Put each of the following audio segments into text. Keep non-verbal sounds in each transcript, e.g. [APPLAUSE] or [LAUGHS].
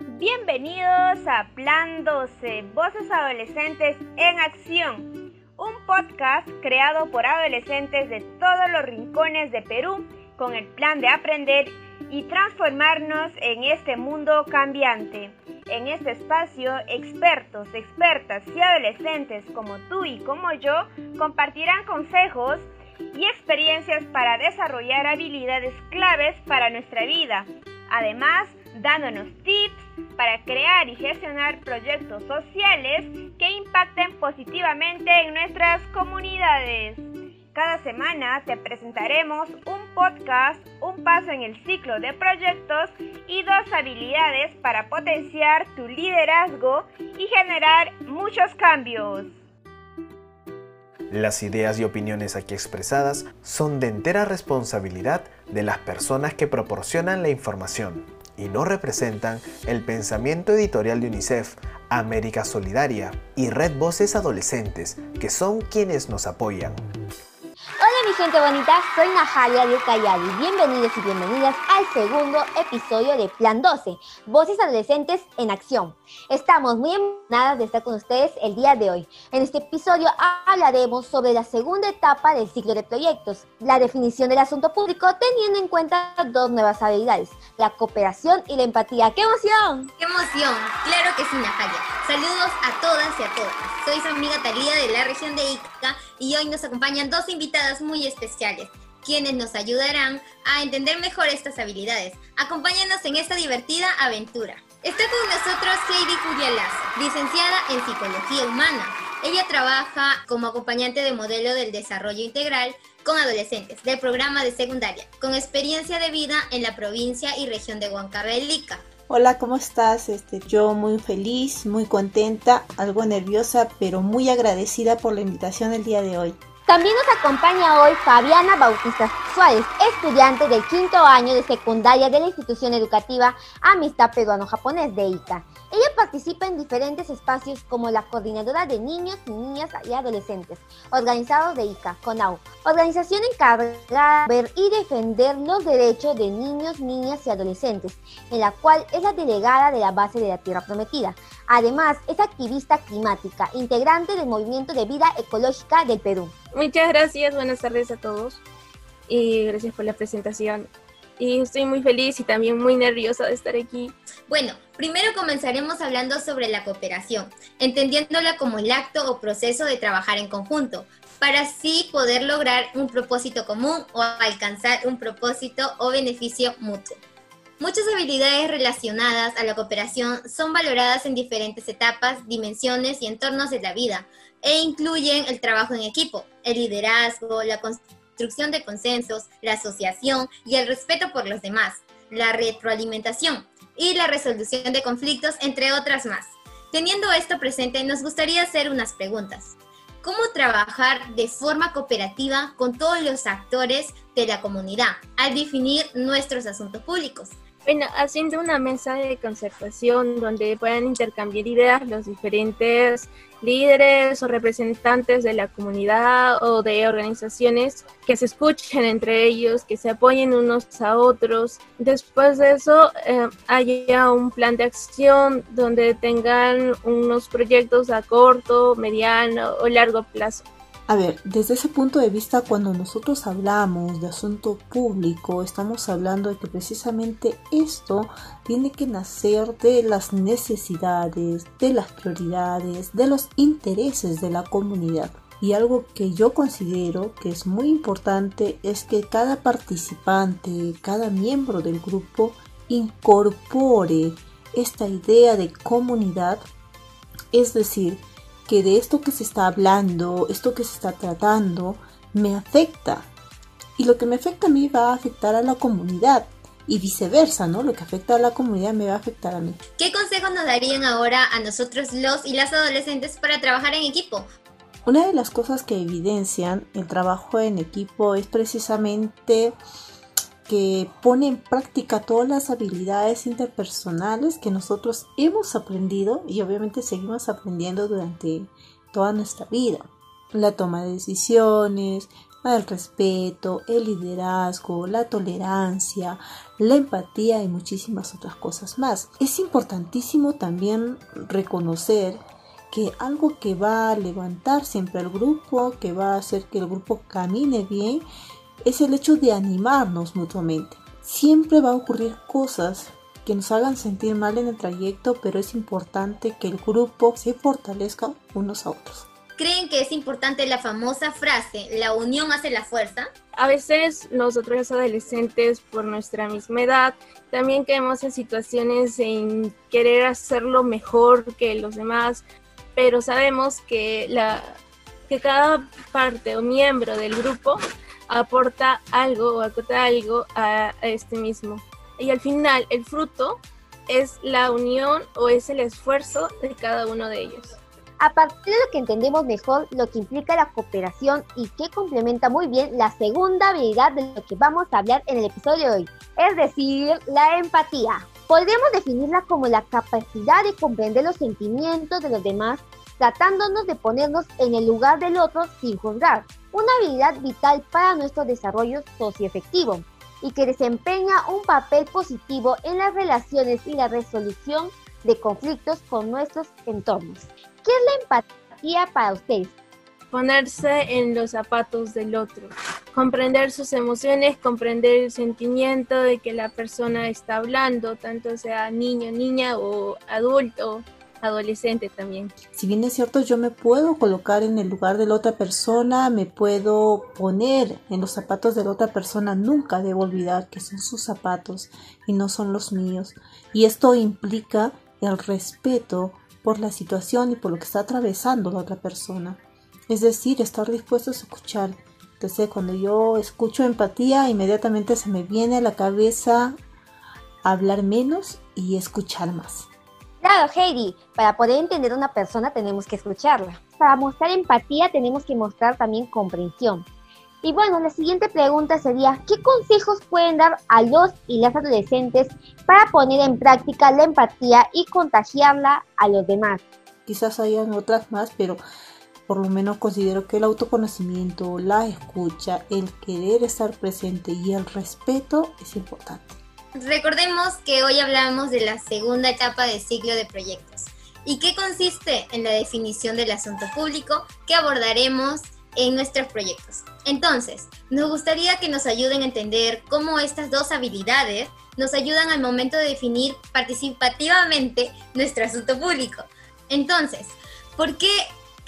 Bienvenidos a Plan 12, Voces Adolescentes en Acción, un podcast creado por adolescentes de todos los rincones de Perú con el plan de aprender y transformarnos en este mundo cambiante. En este espacio, expertos, expertas y adolescentes como tú y como yo compartirán consejos y experiencias para desarrollar habilidades claves para nuestra vida. Además, dándonos tips para crear y gestionar proyectos sociales que impacten positivamente en nuestras comunidades. Cada semana te presentaremos un podcast, un paso en el ciclo de proyectos y dos habilidades para potenciar tu liderazgo y generar muchos cambios. Las ideas y opiniones aquí expresadas son de entera responsabilidad de las personas que proporcionan la información y no representan el pensamiento editorial de UNICEF, América Solidaria y Red Voces Adolescentes, que son quienes nos apoyan. Hola mi gente bonita, soy Najalia de Cayadi. Bienvenidos y bienvenidas al segundo episodio de Plan 12, Voces Adolescentes en Acción. Estamos muy emocionadas de estar con ustedes el día de hoy. En este episodio hablaremos sobre la segunda etapa del ciclo de proyectos, la definición del asunto público teniendo en cuenta dos nuevas habilidades, la cooperación y la empatía. ¡Qué emoción! ¡Qué emoción! Claro que sí, Najalia. Saludos a todas y a todas. Soy su amiga Talía de la región de Ica y hoy nos acompañan dos invitadas muy especiales, quienes nos ayudarán a entender mejor estas habilidades. Acompáñanos en esta divertida aventura. Está con nosotros Heidi Julia Lazo, licenciada en Psicología Humana. Ella trabaja como acompañante de modelo del desarrollo integral con adolescentes del programa de secundaria, con experiencia de vida en la provincia y región de Huancabelica. Ica. Hola, ¿cómo estás? Este, yo muy feliz, muy contenta, algo nerviosa, pero muy agradecida por la invitación el día de hoy. También nos acompaña hoy Fabiana Bautista Suárez, estudiante del quinto año de secundaria de la institución educativa Amistad Peruano-Japonés de ICA. Ella participa en diferentes espacios como la coordinadora de niños niñas y adolescentes, organizados de ICA, CONAU, organización encargada de ver y defender los derechos de niños, niñas y adolescentes, en la cual es la delegada de la base de la Tierra Prometida. Además, es activista climática, integrante del Movimiento de Vida Ecológica del Perú. Muchas gracias, buenas tardes a todos y gracias por la presentación. Y estoy muy feliz y también muy nerviosa de estar aquí. Bueno, primero comenzaremos hablando sobre la cooperación, entendiéndola como el acto o proceso de trabajar en conjunto, para así poder lograr un propósito común o alcanzar un propósito o beneficio mutuo. Muchas habilidades relacionadas a la cooperación son valoradas en diferentes etapas, dimensiones y entornos de la vida, e incluyen el trabajo en equipo, el liderazgo, la construcción de consensos, la asociación y el respeto por los demás, la retroalimentación y la resolución de conflictos, entre otras más. Teniendo esto presente, nos gustaría hacer unas preguntas. ¿Cómo trabajar de forma cooperativa con todos los actores de la comunidad al definir nuestros asuntos públicos? Bueno, haciendo una mesa de concertación donde puedan intercambiar ideas los diferentes líderes o representantes de la comunidad o de organizaciones que se escuchen entre ellos, que se apoyen unos a otros. Después de eso, eh, haya un plan de acción donde tengan unos proyectos a corto, mediano o largo plazo. A ver, desde ese punto de vista, cuando nosotros hablamos de asunto público, estamos hablando de que precisamente esto tiene que nacer de las necesidades, de las prioridades, de los intereses de la comunidad. Y algo que yo considero que es muy importante es que cada participante, cada miembro del grupo incorpore esta idea de comunidad, es decir, que de esto que se está hablando, esto que se está tratando, me afecta. Y lo que me afecta a mí va a afectar a la comunidad. Y viceversa, ¿no? Lo que afecta a la comunidad me va a afectar a mí. ¿Qué consejos nos darían ahora a nosotros los y las adolescentes para trabajar en equipo? Una de las cosas que evidencian el trabajo en equipo es precisamente que pone en práctica todas las habilidades interpersonales que nosotros hemos aprendido y obviamente seguimos aprendiendo durante toda nuestra vida. La toma de decisiones, el respeto, el liderazgo, la tolerancia, la empatía y muchísimas otras cosas más. Es importantísimo también reconocer que algo que va a levantar siempre al grupo, que va a hacer que el grupo camine bien, es el hecho de animarnos mutuamente. Siempre va a ocurrir cosas que nos hagan sentir mal en el trayecto, pero es importante que el grupo se fortalezca unos a otros. ¿Creen que es importante la famosa frase, la unión hace la fuerza? A veces nosotros los adolescentes, por nuestra misma edad, también caemos en situaciones en querer hacerlo mejor que los demás, pero sabemos que, la, que cada parte o miembro del grupo aporta algo o acota algo a, este mismo. Y al final el fruto es la unión o es el esfuerzo de cada uno de ellos a partir de lo que entendemos mejor lo que implica la cooperación y que complementa muy bien la segunda habilidad de lo que vamos a hablar en el episodio de hoy, es decir, la empatía. Podríamos definirla como la capacidad de comprender los sentimientos de los demás, tratándonos de ponernos en el lugar del otro sin juzgar, una habilidad vital para nuestro desarrollo socioefectivo y que desempeña un papel positivo en las relaciones y la resolución de conflictos con nuestros entornos. ¿Qué es la empatía para ustedes? Ponerse en los zapatos del otro, comprender sus emociones, comprender el sentimiento de que la persona está hablando, tanto sea niño, niña o adulto, adolescente también. Si bien es cierto, yo me puedo colocar en el lugar de la otra persona, me puedo poner en los zapatos de la otra persona, nunca debo olvidar que son sus zapatos y no son los míos. Y esto implica el respeto por la situación y por lo que está atravesando la otra persona. Es decir, estar dispuesto a escuchar. Entonces, cuando yo escucho empatía, inmediatamente se me viene a la cabeza hablar menos y escuchar más. Claro, Heidi, para poder entender a una persona tenemos que escucharla. Para mostrar empatía tenemos que mostrar también comprensión. Y bueno, la siguiente pregunta sería, ¿qué consejos pueden dar a los y las adolescentes para poner en práctica la empatía y contagiarla a los demás? Quizás hayan otras más, pero por lo menos considero que el autoconocimiento, la escucha, el querer estar presente y el respeto es importante. Recordemos que hoy hablamos de la segunda etapa del ciclo de proyectos. ¿Y qué consiste en la definición del asunto público que abordaremos en nuestros proyectos. Entonces, nos gustaría que nos ayuden a entender cómo estas dos habilidades nos ayudan al momento de definir participativamente nuestro asunto público. Entonces, ¿por qué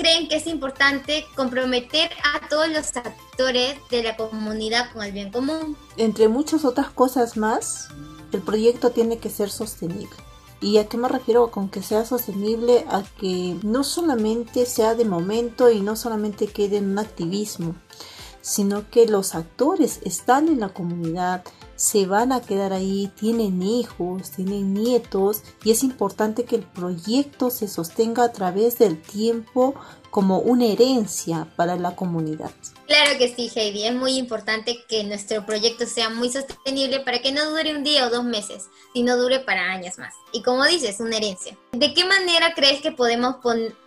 creen que es importante comprometer a todos los actores de la comunidad con el bien común? Entre muchas otras cosas más, el proyecto tiene que ser sostenible. ¿Y a qué me refiero con que sea sostenible? A que no solamente sea de momento y no solamente quede en un activismo, sino que los actores están en la comunidad, se van a quedar ahí, tienen hijos, tienen nietos y es importante que el proyecto se sostenga a través del tiempo como una herencia para la comunidad. Claro que sí, Heidi. Es muy importante que nuestro proyecto sea muy sostenible para que no dure un día o dos meses, sino dure para años más. Y como dices, una herencia. ¿De qué manera crees que podemos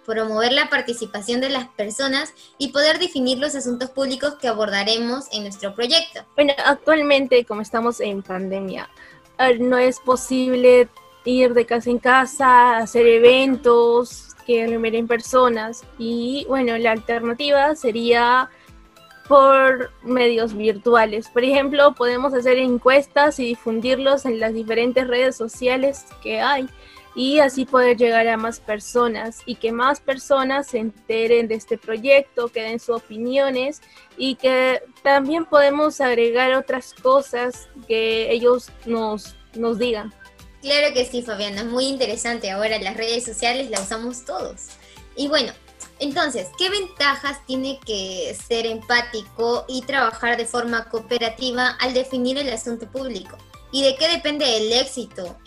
promover la participación de las personas y poder definir los asuntos públicos que abordaremos en nuestro proyecto? Bueno, actualmente, como estamos en pandemia, eh, no es posible ir de casa en casa, hacer eventos, que aglomeren personas. Y bueno, la alternativa sería por medios virtuales. Por ejemplo, podemos hacer encuestas y difundirlos en las diferentes redes sociales que hay y así poder llegar a más personas y que más personas se enteren de este proyecto, que den sus opiniones y que también podemos agregar otras cosas que ellos nos, nos digan. Claro que sí, Fabiana, es muy interesante. Ahora las redes sociales las usamos todos. Y bueno, entonces, ¿qué ventajas tiene que ser empático y trabajar de forma cooperativa al definir el asunto público? ¿Y de qué depende el éxito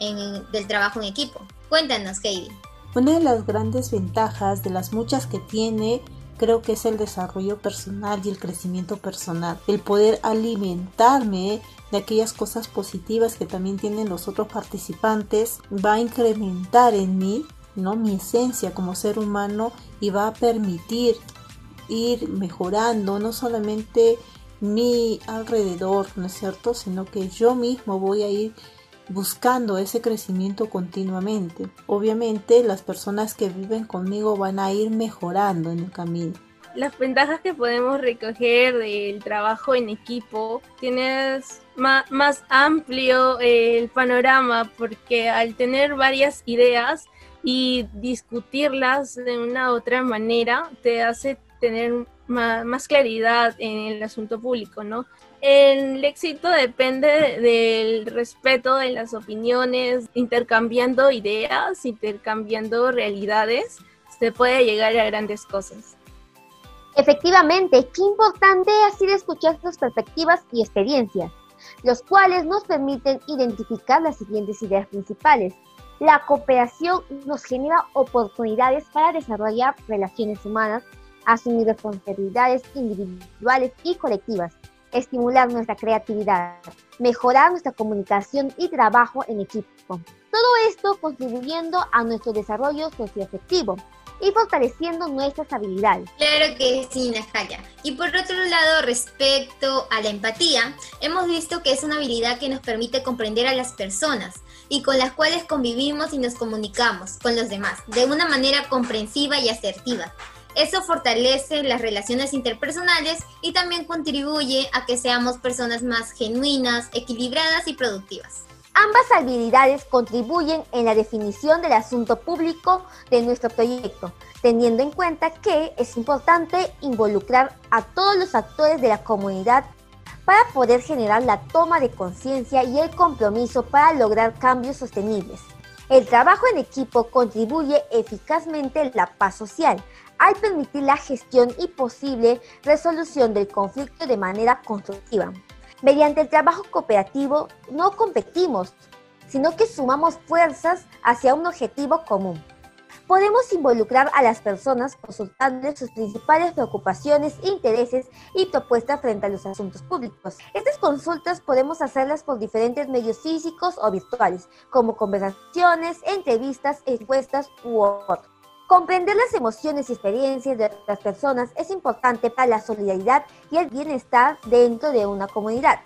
del trabajo en equipo? Cuéntanos, Heidi. Una de las grandes ventajas de las muchas que tiene creo que es el desarrollo personal y el crecimiento personal. El poder alimentarme de aquellas cosas positivas que también tienen los otros participantes va a incrementar en mí ¿no? mi esencia como ser humano y va a permitir ir mejorando no solamente mi alrededor, ¿no es cierto? Sino que yo mismo voy a ir buscando ese crecimiento continuamente. Obviamente las personas que viven conmigo van a ir mejorando en el camino. Las ventajas que podemos recoger del trabajo en equipo, tienes más, amplio el panorama porque al tener varias ideas y discutirlas de una u otra manera te hace tener más, claridad en el asunto público, ¿no? El éxito depende del respeto de las opiniones, intercambiando ideas, intercambiando realidades, se puede llegar a grandes cosas. Efectivamente, qué importante ha sido escuchar sus perspectivas y experiencias, los cuales nos permiten identificar las siguientes ideas principales. La cooperación nos genera oportunidades para desarrollar relaciones humanas, asumir responsabilidades individuales y colectivas, estimular nuestra creatividad, mejorar nuestra comunicación y trabajo en equipo. Todo esto contribuyendo a nuestro desarrollo socioafectivo y fortaleciendo nuestras habilidades. Claro que sí, Natalia. Y por otro lado, respecto a la empatía, hemos visto que es una habilidad que nos permite comprender a las personas y con las cuales convivimos y nos comunicamos con los demás de una manera comprensiva y asertiva. Eso fortalece las relaciones interpersonales y también contribuye a que seamos personas más genuinas, equilibradas y productivas. Ambas habilidades contribuyen en la definición del asunto público de nuestro proyecto, teniendo en cuenta que es importante involucrar a todos los actores de la comunidad para poder generar la toma de conciencia y el compromiso para lograr cambios sostenibles. El trabajo en equipo contribuye eficazmente la paz social, al permitir la gestión y posible resolución del conflicto de manera constructiva. Mediante el trabajo cooperativo no competimos, sino que sumamos fuerzas hacia un objetivo común. Podemos involucrar a las personas consultándoles sus principales preocupaciones, intereses y propuestas frente a los asuntos públicos. Estas consultas podemos hacerlas por diferentes medios físicos o virtuales, como conversaciones, entrevistas, encuestas u otros. Comprender las emociones y experiencias de las personas es importante para la solidaridad y el bienestar dentro de una comunidad.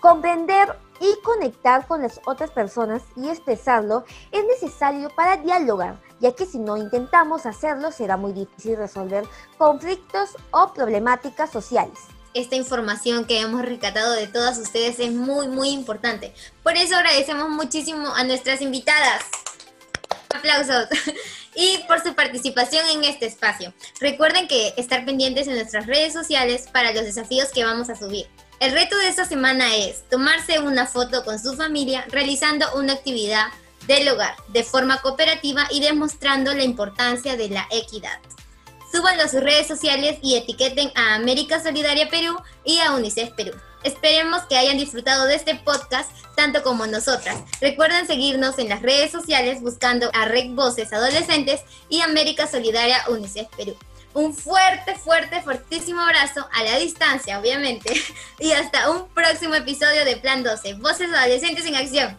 Comprender y conectar con las otras personas y expresarlo es necesario para dialogar, ya que si no intentamos hacerlo será muy difícil resolver conflictos o problemáticas sociales esta información que hemos rescatado de todas ustedes es muy, muy importante. Por eso agradecemos muchísimo a nuestras invitadas. Aplausos. Y por su participación en este espacio. Recuerden que estar pendientes en nuestras redes sociales para los desafíos que vamos a subir. El reto de esta semana es tomarse una foto con su familia realizando una actividad del hogar de forma cooperativa y demostrando la importancia de la equidad. Súbanlo a sus redes sociales y etiqueten a América Solidaria Perú y a UNICEF Perú. Esperemos que hayan disfrutado de este podcast tanto como nosotras. Recuerden seguirnos en las redes sociales buscando a Rec Voces Adolescentes y América Solidaria UNICEF Perú. Un fuerte, fuerte, fortísimo abrazo a la distancia, obviamente. [LAUGHS] Y hasta un próximo episodio de Plan 12, Voces Adolescentes en Acción.